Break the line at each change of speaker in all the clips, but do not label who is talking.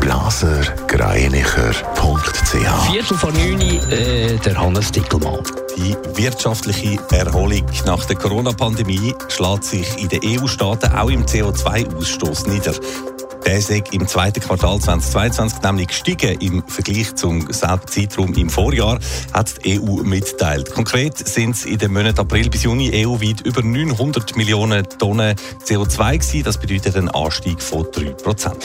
blasergreinicher.ch
Viertel vor neun, äh, der Hannes Dickelmann.
Die wirtschaftliche Erholung nach der Corona-Pandemie schlägt sich in den EU-Staaten auch im CO2-Ausstoß nieder. Der ist im zweiten Quartal 2022 nämlich gestiegen im Vergleich zum selben Zeitraum im Vorjahr, hat die EU mitgeteilt. Konkret sind es in den Monaten April bis Juni EU-weit über 900 Millionen Tonnen CO2 gewesen. Das bedeutet einen Anstieg von 3 Prozent.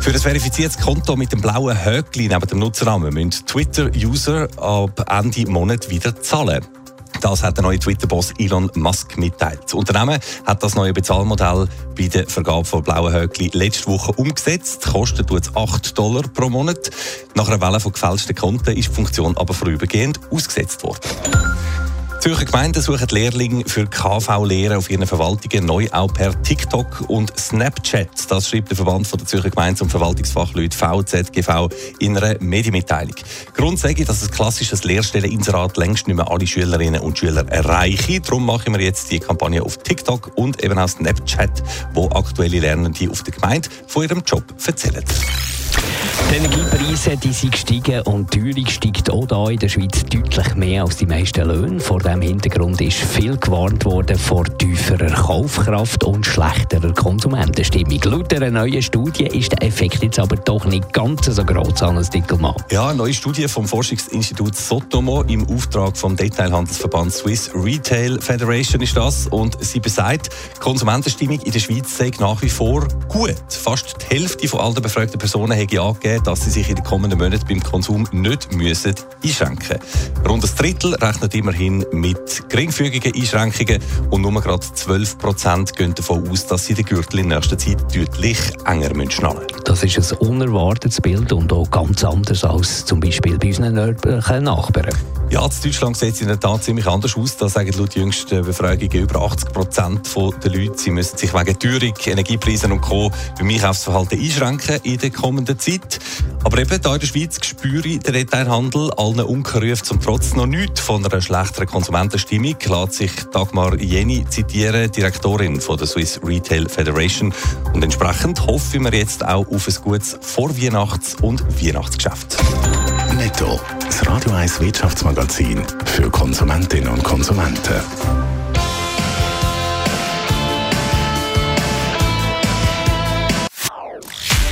Für ein verifiziertes Konto mit dem blauen Höckli neben dem Nutzernamen müssen Twitter-User ab Ende Monat wieder zahlen. Das hat der neue Twitter-Boss Elon Musk mitteilt. Das Unternehmen hat das neue Bezahlmodell bei der Vergabe von blauen Höckli letzte Woche umgesetzt. Kostet es 8 Dollar pro Monat. Nach einer Welle von gefälschten Konten ist die Funktion aber vorübergehend ausgesetzt worden. Zürcher Gemeinden suchen Lehrlinge für KV-Lehre auf ihren Verwaltungen neu auch per TikTok und Snapchat. Das schreibt der Verband der Zürcher Gemeinden und Verwaltungsfachleute VZGV in einer Medienmitteilung. Grund sage ich, dass ein klassisches Lehrstelleninserat längst nicht mehr alle Schülerinnen und Schüler erreiche. Darum machen wir jetzt die Kampagne auf TikTok und eben auch Snapchat, wo aktuelle Lernende auf der Gemeinde von ihrem Job erzählen.
Die Energiepreise die sind gestiegen und die Teuerung steigt auch hier in der Schweiz deutlich mehr als die meisten Löhne. Vor diesem Hintergrund ist viel gewarnt worden vor tieferer Kaufkraft und schlechterer Konsumentenstimmung. Laut einer neuen Studie ist der Effekt jetzt aber doch nicht ganz so groß, Hannes Dickelmann.
Ja, eine neue Studie vom Forschungsinstitut Sotomo im Auftrag vom Detailhandelsverband Swiss Retail Federation ist das und sie besagt, die Konsumentenstimmung in der Schweiz sei nach wie vor gut. Fast die Hälfte von all den befragten Personen hätte angegeben, dass sie sich in den kommenden Monaten beim Konsum nicht müssen einschränken müssen. Rund ein Drittel rechnet immerhin mit geringfügigen Einschränkungen und nur gerade 12 Prozent gehen davon aus, dass sie den Gürtel in nächster Zeit deutlich enger schnallen müssen.
Das ist ein unerwartetes Bild und auch ganz anders als zum Beispiel bei unseren nördlichen Nachbarn.
Ja, in Deutschland sieht es in der Tat ziemlich anders aus. Da sagen laut jüngsten Befragungen über 80 Prozent der Leute, sie müssen sich wegen Teuerung, Energiepreisen und Co. beim Einkaufsverhalten einschränken in der kommenden Zeit. Aber eben hier in der Schweiz spüre der Detailhandel allen Unkenrufen zum Trotz noch nichts von einer schlechteren Konsumentenstimmung. Lässt sich Dagmar Jenny zitieren, Direktorin von der Swiss Retail Federation. Und entsprechend hoffen wir jetzt auch auf ein gutes Vorweihnachts- und Weihnachtsgeschäft.
Netto. Das Radio 1 Wirtschaftsmagazin für Konsumentinnen und Konsumenten.